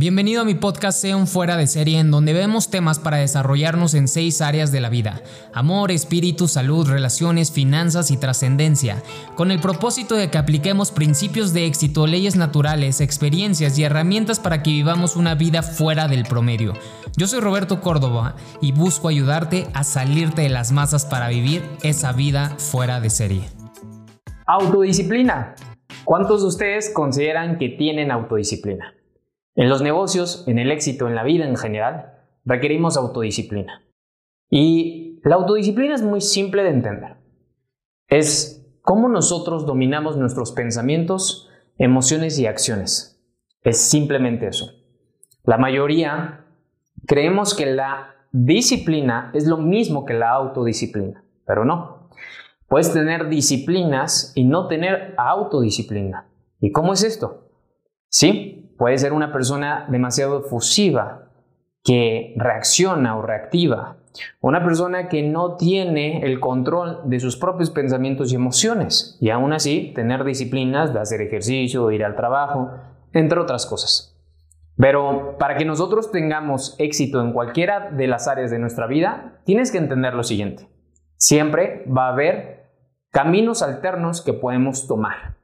Bienvenido a mi podcast Sea fuera de serie en donde vemos temas para desarrollarnos en seis áreas de la vida. Amor, espíritu, salud, relaciones, finanzas y trascendencia. Con el propósito de que apliquemos principios de éxito, leyes naturales, experiencias y herramientas para que vivamos una vida fuera del promedio. Yo soy Roberto Córdoba y busco ayudarte a salirte de las masas para vivir esa vida fuera de serie. Autodisciplina. ¿Cuántos de ustedes consideran que tienen autodisciplina? En los negocios, en el éxito, en la vida en general, requerimos autodisciplina. Y la autodisciplina es muy simple de entender. Es cómo nosotros dominamos nuestros pensamientos, emociones y acciones. Es simplemente eso. La mayoría creemos que la disciplina es lo mismo que la autodisciplina, pero no. Puedes tener disciplinas y no tener autodisciplina. ¿Y cómo es esto? Sí, Puede ser una persona demasiado efusiva, que reacciona o reactiva. Una persona que no tiene el control de sus propios pensamientos y emociones. Y aún así, tener disciplinas de hacer ejercicio, ir al trabajo, entre otras cosas. Pero para que nosotros tengamos éxito en cualquiera de las áreas de nuestra vida, tienes que entender lo siguiente. Siempre va a haber caminos alternos que podemos tomar.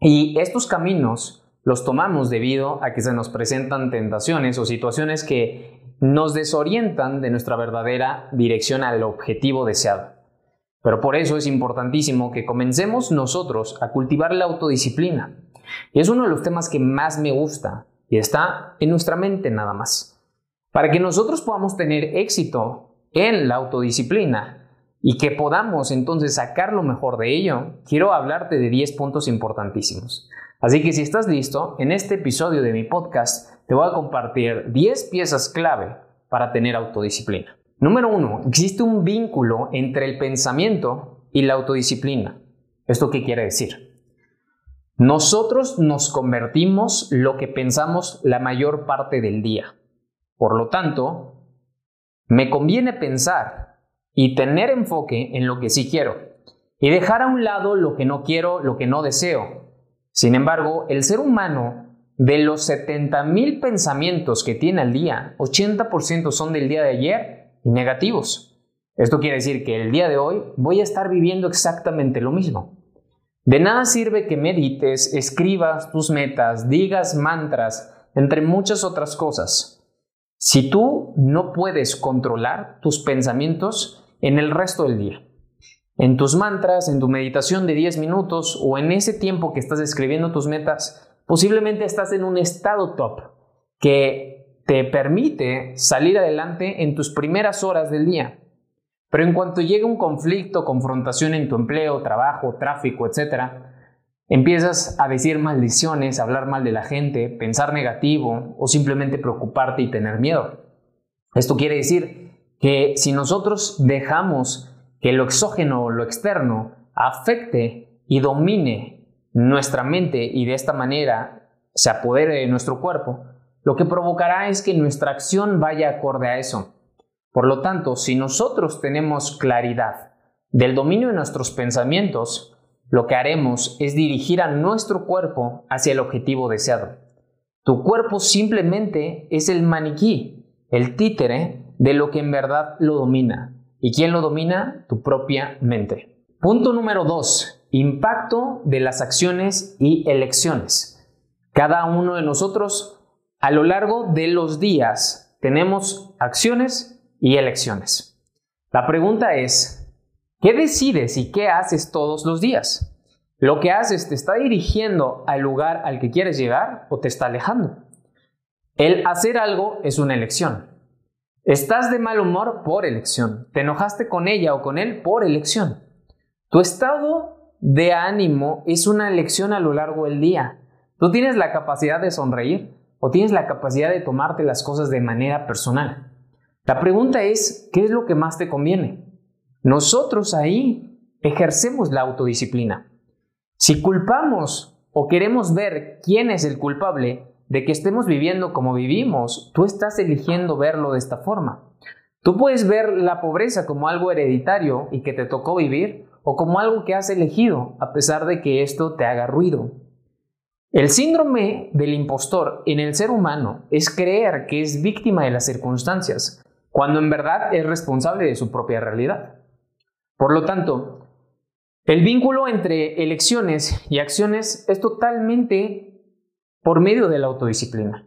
Y estos caminos los tomamos debido a que se nos presentan tentaciones o situaciones que nos desorientan de nuestra verdadera dirección al objetivo deseado. Pero por eso es importantísimo que comencemos nosotros a cultivar la autodisciplina. Es uno de los temas que más me gusta y está en nuestra mente nada más. Para que nosotros podamos tener éxito en la autodisciplina y que podamos entonces sacar lo mejor de ello, quiero hablarte de 10 puntos importantísimos. Así que si estás listo, en este episodio de mi podcast te voy a compartir 10 piezas clave para tener autodisciplina. Número 1. Existe un vínculo entre el pensamiento y la autodisciplina. ¿Esto qué quiere decir? Nosotros nos convertimos lo que pensamos la mayor parte del día. Por lo tanto, me conviene pensar y tener enfoque en lo que sí quiero y dejar a un lado lo que no quiero, lo que no deseo sin embargo, el ser humano, de los 70.000 pensamientos que tiene al día, 80% son del día de ayer y negativos. Esto quiere decir que el día de hoy voy a estar viviendo exactamente lo mismo. De nada sirve que medites, escribas tus metas, digas mantras, entre muchas otras cosas. Si tú no puedes controlar tus pensamientos en el resto del día. En tus mantras, en tu meditación de 10 minutos o en ese tiempo que estás escribiendo tus metas, posiblemente estás en un estado top que te permite salir adelante en tus primeras horas del día. Pero en cuanto llega un conflicto, confrontación en tu empleo, trabajo, tráfico, etc., empiezas a decir maldiciones, a hablar mal de la gente, pensar negativo o simplemente preocuparte y tener miedo. Esto quiere decir que si nosotros dejamos que lo exógeno lo externo afecte y domine nuestra mente y de esta manera se apodere de nuestro cuerpo, lo que provocará es que nuestra acción vaya acorde a eso. Por lo tanto, si nosotros tenemos claridad del dominio de nuestros pensamientos, lo que haremos es dirigir a nuestro cuerpo hacia el objetivo deseado. Tu cuerpo simplemente es el maniquí, el títere de lo que en verdad lo domina. ¿Y quién lo domina? Tu propia mente. Punto número dos, impacto de las acciones y elecciones. Cada uno de nosotros a lo largo de los días tenemos acciones y elecciones. La pregunta es, ¿qué decides y qué haces todos los días? ¿Lo que haces te está dirigiendo al lugar al que quieres llegar o te está alejando? El hacer algo es una elección. Estás de mal humor por elección. Te enojaste con ella o con él por elección. Tu estado de ánimo es una elección a lo largo del día. Tú tienes la capacidad de sonreír o tienes la capacidad de tomarte las cosas de manera personal. La pregunta es, ¿qué es lo que más te conviene? Nosotros ahí ejercemos la autodisciplina. Si culpamos o queremos ver quién es el culpable, de que estemos viviendo como vivimos, tú estás eligiendo verlo de esta forma. Tú puedes ver la pobreza como algo hereditario y que te tocó vivir, o como algo que has elegido, a pesar de que esto te haga ruido. El síndrome del impostor en el ser humano es creer que es víctima de las circunstancias, cuando en verdad es responsable de su propia realidad. Por lo tanto, el vínculo entre elecciones y acciones es totalmente por medio de la autodisciplina.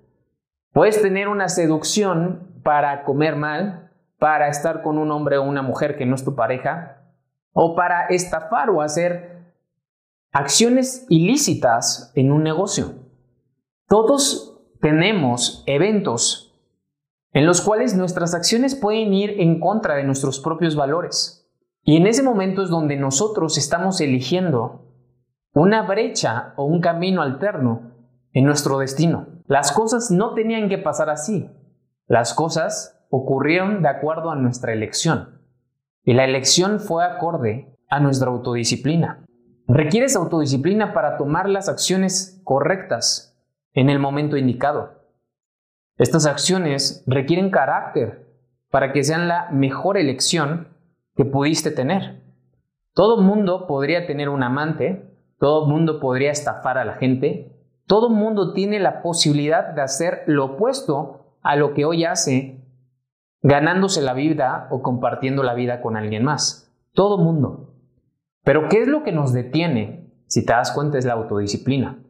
Puedes tener una seducción para comer mal, para estar con un hombre o una mujer que no es tu pareja, o para estafar o hacer acciones ilícitas en un negocio. Todos tenemos eventos en los cuales nuestras acciones pueden ir en contra de nuestros propios valores. Y en ese momento es donde nosotros estamos eligiendo una brecha o un camino alterno en nuestro destino. Las cosas no tenían que pasar así. Las cosas ocurrieron de acuerdo a nuestra elección. Y la elección fue acorde a nuestra autodisciplina. Requieres autodisciplina para tomar las acciones correctas en el momento indicado. Estas acciones requieren carácter para que sean la mejor elección que pudiste tener. Todo mundo podría tener un amante, todo mundo podría estafar a la gente, todo mundo tiene la posibilidad de hacer lo opuesto a lo que hoy hace, ganándose la vida o compartiendo la vida con alguien más. Todo mundo. Pero ¿qué es lo que nos detiene? Si te das cuenta es la autodisciplina.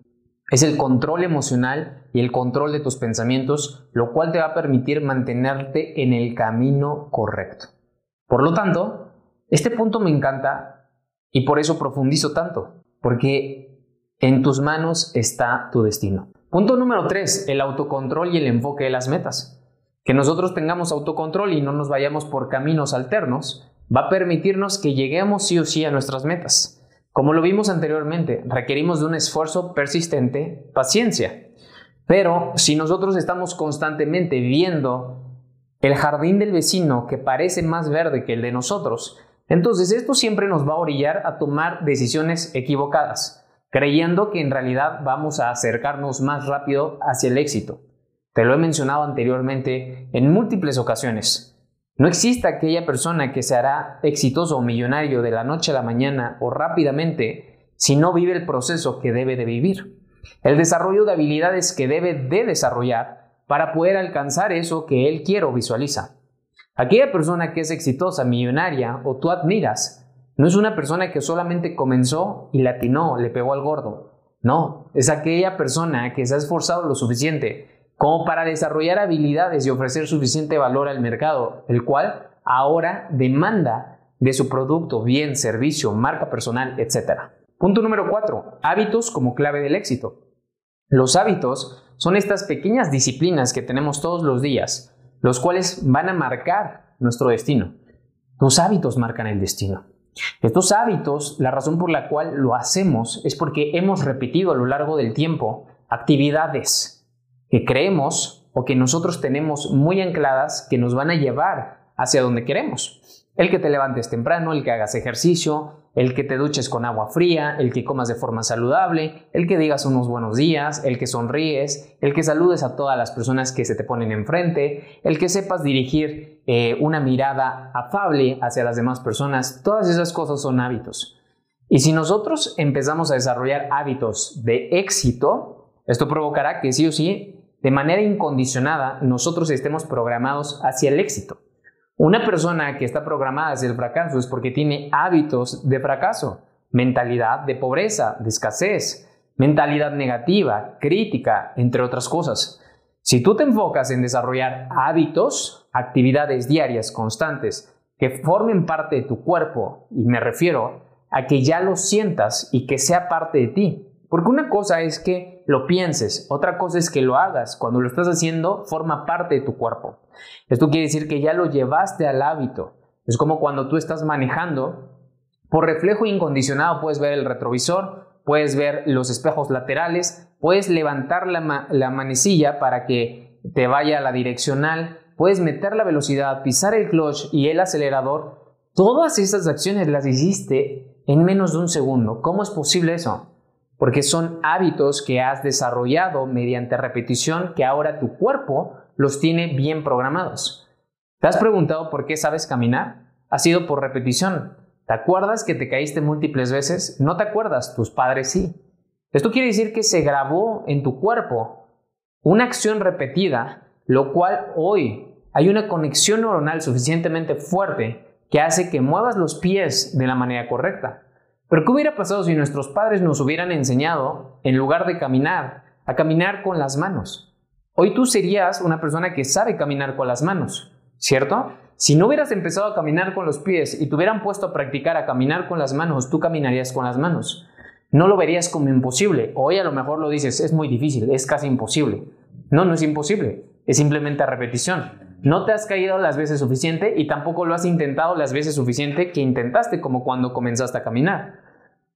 Es el control emocional y el control de tus pensamientos, lo cual te va a permitir mantenerte en el camino correcto. Por lo tanto, este punto me encanta y por eso profundizo tanto, porque en tus manos está tu destino. Punto número 3, el autocontrol y el enfoque de las metas. Que nosotros tengamos autocontrol y no nos vayamos por caminos alternos va a permitirnos que lleguemos sí o sí a nuestras metas. Como lo vimos anteriormente, requerimos de un esfuerzo persistente, paciencia. Pero si nosotros estamos constantemente viendo el jardín del vecino que parece más verde que el de nosotros, entonces esto siempre nos va a orillar a tomar decisiones equivocadas, creyendo que en realidad vamos a acercarnos más rápido hacia el éxito. Te lo he mencionado anteriormente en múltiples ocasiones. No existe aquella persona que se hará exitoso o millonario de la noche a la mañana o rápidamente si no vive el proceso que debe de vivir. El desarrollo de habilidades que debe de desarrollar para poder alcanzar eso que él quiere o visualiza. Aquella persona que es exitosa, millonaria o tú admiras, no es una persona que solamente comenzó y latinó, le pegó al gordo. No, es aquella persona que se ha esforzado lo suficiente como para desarrollar habilidades y ofrecer suficiente valor al mercado, el cual ahora demanda de su producto, bien, servicio, marca personal, etc. Punto número 4. Hábitos como clave del éxito. Los hábitos son estas pequeñas disciplinas que tenemos todos los días, los cuales van a marcar nuestro destino. Tus hábitos marcan el destino. Estos hábitos, la razón por la cual lo hacemos es porque hemos repetido a lo largo del tiempo actividades que creemos o que nosotros tenemos muy ancladas que nos van a llevar hacia donde queremos. El que te levantes temprano, el que hagas ejercicio, el que te duches con agua fría, el que comas de forma saludable, el que digas unos buenos días, el que sonríes, el que saludes a todas las personas que se te ponen enfrente, el que sepas dirigir eh, una mirada afable hacia las demás personas, todas esas cosas son hábitos. Y si nosotros empezamos a desarrollar hábitos de éxito, esto provocará que sí o sí de manera incondicionada nosotros estemos programados hacia el éxito. Una persona que está programada hacia el fracaso es porque tiene hábitos de fracaso, mentalidad de pobreza, de escasez, mentalidad negativa, crítica, entre otras cosas. Si tú te enfocas en desarrollar hábitos, actividades diarias constantes que formen parte de tu cuerpo, y me refiero a que ya lo sientas y que sea parte de ti, porque una cosa es que lo pienses, otra cosa es que lo hagas. Cuando lo estás haciendo, forma parte de tu cuerpo. Esto quiere decir que ya lo llevaste al hábito. Es como cuando tú estás manejando, por reflejo incondicionado puedes ver el retrovisor, puedes ver los espejos laterales, puedes levantar la, la manecilla para que te vaya a la direccional, puedes meter la velocidad, pisar el clutch y el acelerador. Todas esas acciones las hiciste en menos de un segundo. ¿Cómo es posible eso? Porque son hábitos que has desarrollado mediante repetición que ahora tu cuerpo los tiene bien programados. ¿Te has preguntado por qué sabes caminar? Ha sido por repetición. ¿Te acuerdas que te caíste múltiples veces? No te acuerdas, tus padres sí. Esto quiere decir que se grabó en tu cuerpo una acción repetida, lo cual hoy hay una conexión neuronal suficientemente fuerte que hace que muevas los pies de la manera correcta. Pero ¿qué hubiera pasado si nuestros padres nos hubieran enseñado, en lugar de caminar, a caminar con las manos? Hoy tú serías una persona que sabe caminar con las manos, ¿cierto? Si no hubieras empezado a caminar con los pies y te hubieran puesto a practicar a caminar con las manos, tú caminarías con las manos. No lo verías como imposible. Hoy a lo mejor lo dices, es muy difícil, es casi imposible. No, no es imposible, es simplemente repetición. No te has caído las veces suficiente y tampoco lo has intentado las veces suficiente que intentaste como cuando comenzaste a caminar.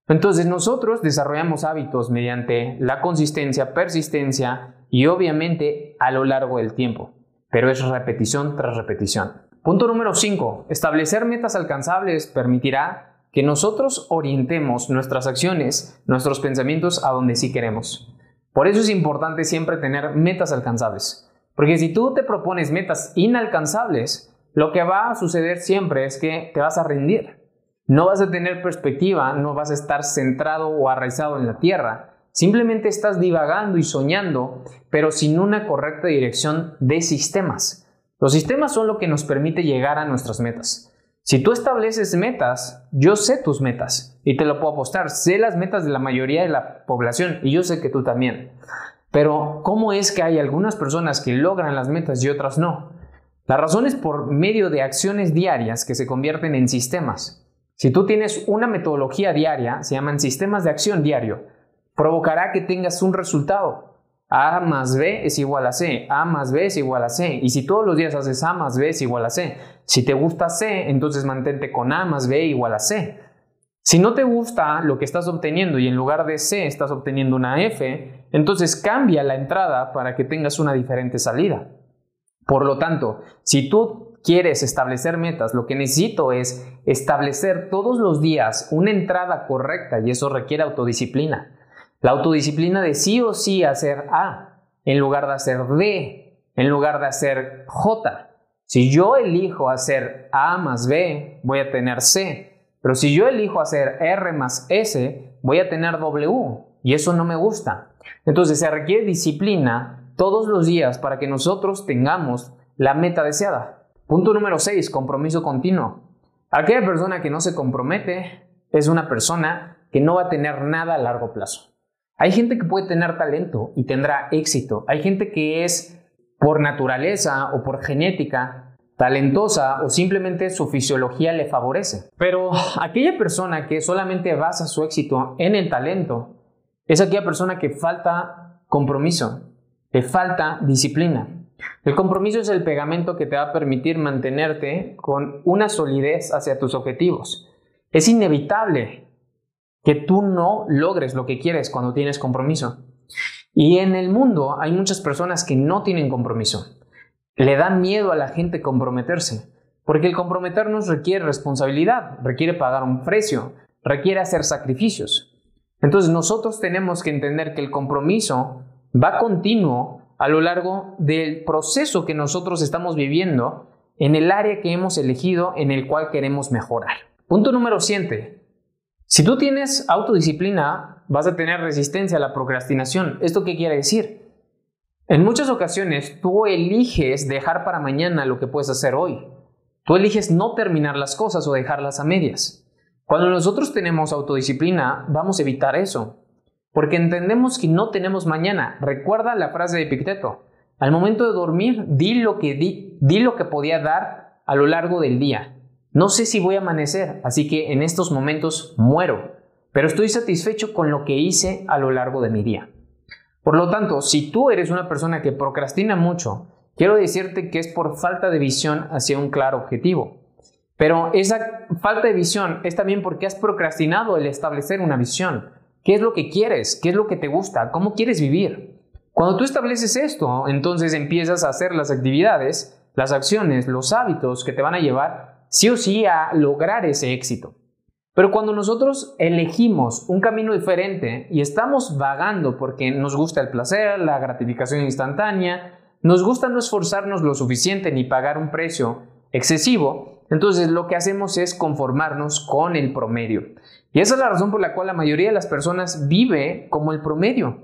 Entonces nosotros desarrollamos hábitos mediante la consistencia, persistencia y obviamente a lo largo del tiempo, pero es repetición tras repetición. Punto número 5. Establecer metas alcanzables permitirá que nosotros orientemos nuestras acciones, nuestros pensamientos a donde sí queremos. Por eso es importante siempre tener metas alcanzables. Porque si tú te propones metas inalcanzables, lo que va a suceder siempre es que te vas a rendir. No vas a tener perspectiva, no vas a estar centrado o arraizado en la tierra. Simplemente estás divagando y soñando, pero sin una correcta dirección de sistemas. Los sistemas son lo que nos permite llegar a nuestras metas. Si tú estableces metas, yo sé tus metas y te lo puedo apostar. Sé las metas de la mayoría de la población y yo sé que tú también. Pero, ¿cómo es que hay algunas personas que logran las metas y otras no? La razón es por medio de acciones diarias que se convierten en sistemas. Si tú tienes una metodología diaria, se llaman sistemas de acción diario, provocará que tengas un resultado. A más B es igual a C, A más B es igual a C. Y si todos los días haces A más B es igual a C. Si te gusta C, entonces mantente con A más B igual a C. Si no te gusta lo que estás obteniendo y en lugar de C estás obteniendo una F, entonces cambia la entrada para que tengas una diferente salida. Por lo tanto, si tú quieres establecer metas, lo que necesito es establecer todos los días una entrada correcta y eso requiere autodisciplina. La autodisciplina de sí o sí hacer A en lugar de hacer D, en lugar de hacer J. Si yo elijo hacer A más B, voy a tener C. Pero si yo elijo hacer R más S, voy a tener W y eso no me gusta. Entonces se requiere disciplina todos los días para que nosotros tengamos la meta deseada. Punto número 6, compromiso continuo. Aquella persona que no se compromete es una persona que no va a tener nada a largo plazo. Hay gente que puede tener talento y tendrá éxito. Hay gente que es por naturaleza o por genética talentosa o simplemente su fisiología le favorece. Pero aquella persona que solamente basa su éxito en el talento es aquella persona que falta compromiso, que falta disciplina. El compromiso es el pegamento que te va a permitir mantenerte con una solidez hacia tus objetivos. Es inevitable que tú no logres lo que quieres cuando tienes compromiso. Y en el mundo hay muchas personas que no tienen compromiso. Le da miedo a la gente comprometerse, porque el comprometernos requiere responsabilidad, requiere pagar un precio, requiere hacer sacrificios. Entonces nosotros tenemos que entender que el compromiso va continuo a lo largo del proceso que nosotros estamos viviendo en el área que hemos elegido en el cual queremos mejorar. Punto número 7. Si tú tienes autodisciplina, vas a tener resistencia a la procrastinación. ¿Esto qué quiere decir? En muchas ocasiones tú eliges dejar para mañana lo que puedes hacer hoy. Tú eliges no terminar las cosas o dejarlas a medias. Cuando nosotros tenemos autodisciplina, vamos a evitar eso, porque entendemos que no tenemos mañana. Recuerda la frase de Epicteto. Al momento de dormir, di lo que di, lo que podía dar a lo largo del día. No sé si voy a amanecer, así que en estos momentos muero, pero estoy satisfecho con lo que hice a lo largo de mi día. Por lo tanto, si tú eres una persona que procrastina mucho, quiero decirte que es por falta de visión hacia un claro objetivo. Pero esa falta de visión es también porque has procrastinado el establecer una visión. ¿Qué es lo que quieres? ¿Qué es lo que te gusta? ¿Cómo quieres vivir? Cuando tú estableces esto, entonces empiezas a hacer las actividades, las acciones, los hábitos que te van a llevar sí o sí a lograr ese éxito. Pero cuando nosotros elegimos un camino diferente y estamos vagando porque nos gusta el placer, la gratificación instantánea, nos gusta no esforzarnos lo suficiente ni pagar un precio excesivo, entonces lo que hacemos es conformarnos con el promedio. Y esa es la razón por la cual la mayoría de las personas vive como el promedio.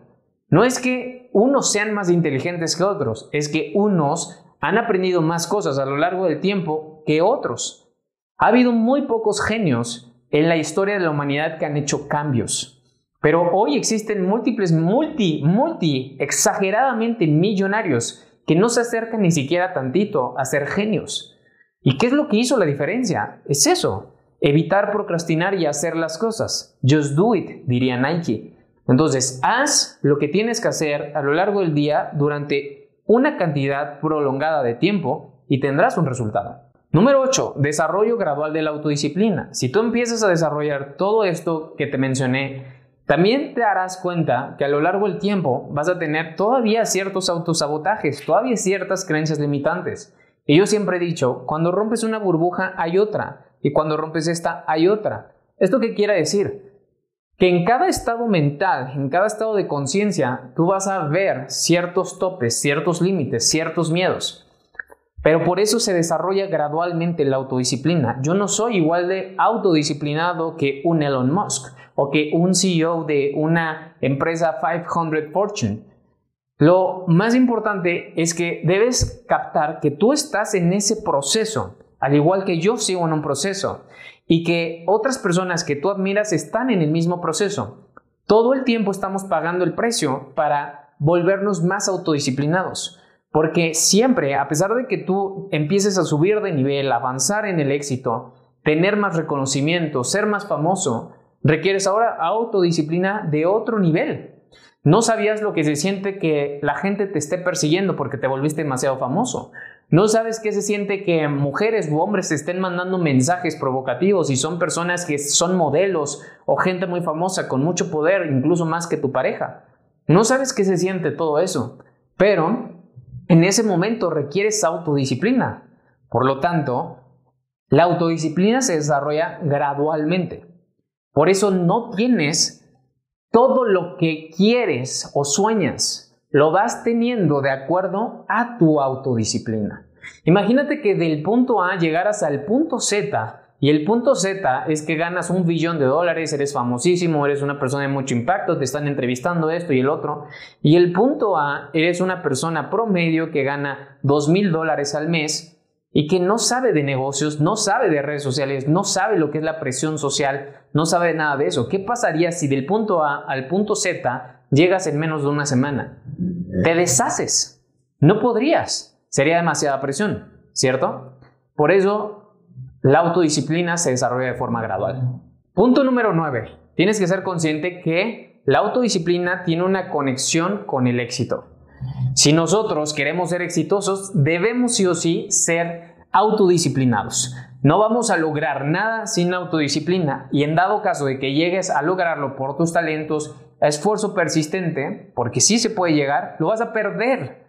No es que unos sean más inteligentes que otros, es que unos han aprendido más cosas a lo largo del tiempo que otros. Ha habido muy pocos genios en la historia de la humanidad que han hecho cambios. Pero hoy existen múltiples, multi, multi, exageradamente millonarios que no se acercan ni siquiera tantito a ser genios. ¿Y qué es lo que hizo la diferencia? Es eso, evitar procrastinar y hacer las cosas. Just do it, diría Nike. Entonces, haz lo que tienes que hacer a lo largo del día durante una cantidad prolongada de tiempo y tendrás un resultado. Número 8. Desarrollo gradual de la autodisciplina. Si tú empiezas a desarrollar todo esto que te mencioné, también te darás cuenta que a lo largo del tiempo vas a tener todavía ciertos autosabotajes, todavía ciertas creencias limitantes. Y yo siempre he dicho, cuando rompes una burbuja hay otra, y cuando rompes esta hay otra. ¿Esto qué quiere decir? Que en cada estado mental, en cada estado de conciencia, tú vas a ver ciertos topes, ciertos límites, ciertos miedos. Pero por eso se desarrolla gradualmente la autodisciplina. Yo no soy igual de autodisciplinado que un Elon Musk o que un CEO de una empresa 500 Fortune. Lo más importante es que debes captar que tú estás en ese proceso, al igual que yo sigo en un proceso, y que otras personas que tú admiras están en el mismo proceso. Todo el tiempo estamos pagando el precio para volvernos más autodisciplinados. Porque siempre, a pesar de que tú empieces a subir de nivel, avanzar en el éxito, tener más reconocimiento, ser más famoso, requieres ahora autodisciplina de otro nivel. No sabías lo que se siente que la gente te esté persiguiendo porque te volviste demasiado famoso. No sabes qué se siente que mujeres u hombres te estén mandando mensajes provocativos y son personas que son modelos o gente muy famosa con mucho poder, incluso más que tu pareja. No sabes qué se siente todo eso, pero en ese momento requieres autodisciplina. Por lo tanto, la autodisciplina se desarrolla gradualmente. Por eso no tienes todo lo que quieres o sueñas, lo vas teniendo de acuerdo a tu autodisciplina. Imagínate que del punto A llegaras al punto Z y el punto Z es que ganas un billón de dólares, eres famosísimo, eres una persona de mucho impacto, te están entrevistando esto y el otro. Y el punto A, eres una persona promedio que gana dos mil dólares al mes y que no sabe de negocios, no sabe de redes sociales, no sabe lo que es la presión social, no sabe nada de eso. ¿Qué pasaría si del punto A al punto Z llegas en menos de una semana? Te deshaces. No podrías. Sería demasiada presión, ¿cierto? Por eso la autodisciplina se desarrolla de forma gradual. Punto número 9. Tienes que ser consciente que la autodisciplina tiene una conexión con el éxito. Si nosotros queremos ser exitosos, debemos sí o sí ser autodisciplinados. No vamos a lograr nada sin autodisciplina y en dado caso de que llegues a lograrlo por tus talentos, esfuerzo persistente, porque sí se puede llegar, lo vas a perder.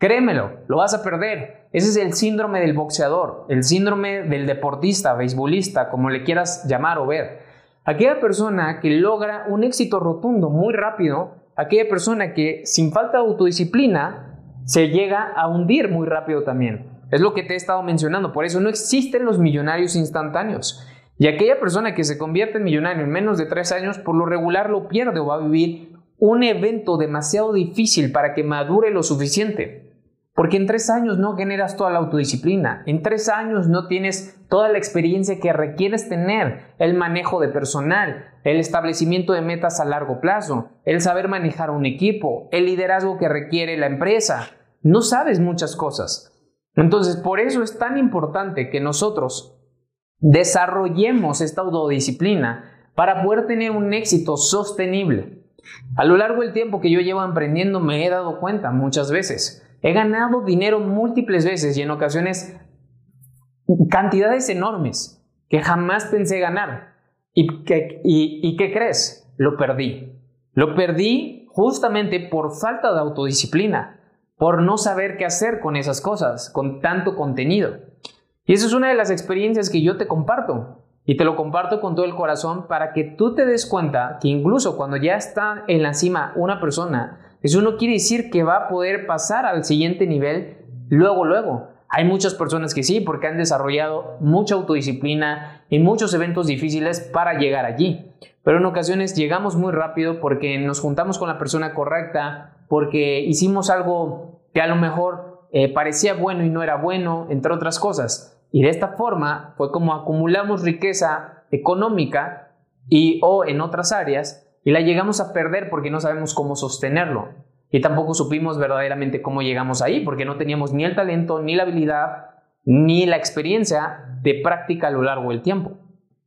Créemelo, lo vas a perder. Ese es el síndrome del boxeador, el síndrome del deportista, beisbolista, como le quieras llamar o ver. Aquella persona que logra un éxito rotundo muy rápido aquella persona que sin falta de autodisciplina se llega a hundir muy rápido también. Es lo que te he estado mencionando, por eso no existen los millonarios instantáneos. Y aquella persona que se convierte en millonario en menos de tres años, por lo regular lo pierde o va a vivir un evento demasiado difícil para que madure lo suficiente. Porque en tres años no generas toda la autodisciplina, en tres años no tienes toda la experiencia que requieres tener, el manejo de personal, el establecimiento de metas a largo plazo, el saber manejar un equipo, el liderazgo que requiere la empresa. No sabes muchas cosas. Entonces, por eso es tan importante que nosotros desarrollemos esta autodisciplina para poder tener un éxito sostenible. A lo largo del tiempo que yo llevo emprendiendo me he dado cuenta muchas veces He ganado dinero múltiples veces y en ocasiones cantidades enormes que jamás pensé ganar. ¿Y qué, y, qué crees? Lo perdí. Lo perdí justamente por falta de autodisciplina, por no saber qué hacer con esas cosas, con tanto contenido. Y esa es una de las experiencias que yo te comparto. Y te lo comparto con todo el corazón para que tú te des cuenta que incluso cuando ya está en la cima una persona, eso no quiere decir que va a poder pasar al siguiente nivel luego, luego. Hay muchas personas que sí, porque han desarrollado mucha autodisciplina y muchos eventos difíciles para llegar allí. Pero en ocasiones llegamos muy rápido porque nos juntamos con la persona correcta, porque hicimos algo que a lo mejor eh, parecía bueno y no era bueno, entre otras cosas. Y de esta forma fue como acumulamos riqueza económica y o en otras áreas y la llegamos a perder porque no sabemos cómo sostenerlo. Y tampoco supimos verdaderamente cómo llegamos ahí, porque no teníamos ni el talento, ni la habilidad, ni la experiencia de práctica a lo largo del tiempo.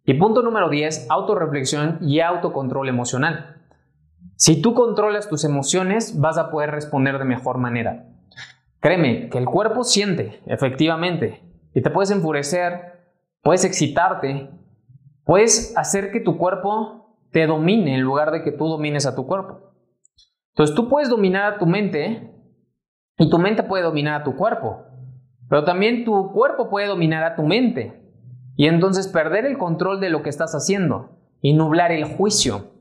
Y punto número 10, autorreflexión y autocontrol emocional. Si tú controlas tus emociones, vas a poder responder de mejor manera. Créeme que el cuerpo siente, efectivamente, y te puedes enfurecer, puedes excitarte, puedes hacer que tu cuerpo te domine en lugar de que tú domines a tu cuerpo. Entonces tú puedes dominar a tu mente y tu mente puede dominar a tu cuerpo, pero también tu cuerpo puede dominar a tu mente y entonces perder el control de lo que estás haciendo y nublar el juicio.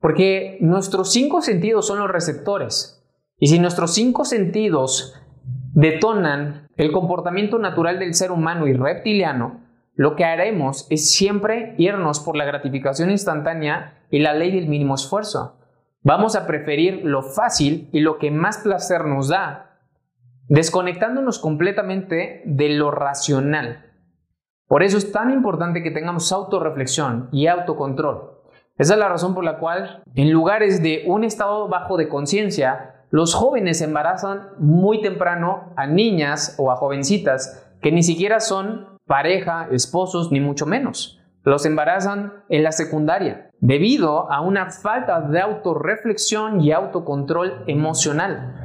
Porque nuestros cinco sentidos son los receptores y si nuestros cinco sentidos detonan el comportamiento natural del ser humano y reptiliano, lo que haremos es siempre irnos por la gratificación instantánea y la ley del mínimo esfuerzo. Vamos a preferir lo fácil y lo que más placer nos da, desconectándonos completamente de lo racional. Por eso es tan importante que tengamos autorreflexión y autocontrol. Esa es la razón por la cual en lugares de un estado bajo de conciencia, los jóvenes embarazan muy temprano a niñas o a jovencitas que ni siquiera son pareja, esposos, ni mucho menos los embarazan en la secundaria debido a una falta de autorreflexión y autocontrol emocional.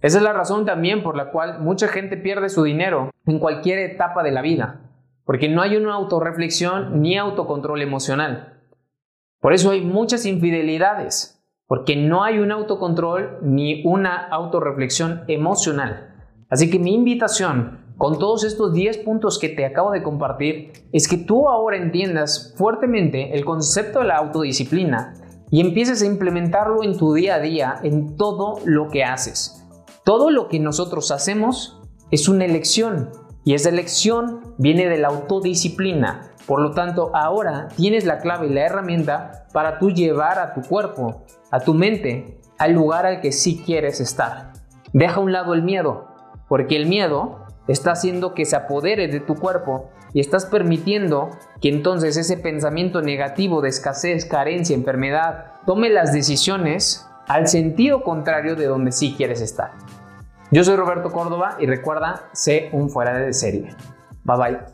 Esa es la razón también por la cual mucha gente pierde su dinero en cualquier etapa de la vida, porque no hay una autorreflexión ni autocontrol emocional. Por eso hay muchas infidelidades, porque no hay un autocontrol ni una autorreflexión emocional. Así que mi invitación con todos estos 10 puntos que te acabo de compartir es que tú ahora entiendas fuertemente el concepto de la autodisciplina y empieces a implementarlo en tu día a día, en todo lo que haces. Todo lo que nosotros hacemos es una elección y esa elección viene de la autodisciplina. Por lo tanto, ahora tienes la clave y la herramienta para tú llevar a tu cuerpo, a tu mente, al lugar al que sí quieres estar. Deja a un lado el miedo, porque el miedo está haciendo que se apodere de tu cuerpo y estás permitiendo que entonces ese pensamiento negativo de escasez, carencia, enfermedad, tome las decisiones al sentido contrario de donde sí quieres estar. Yo soy Roberto Córdoba y recuerda, sé un fuera de serie. Bye bye.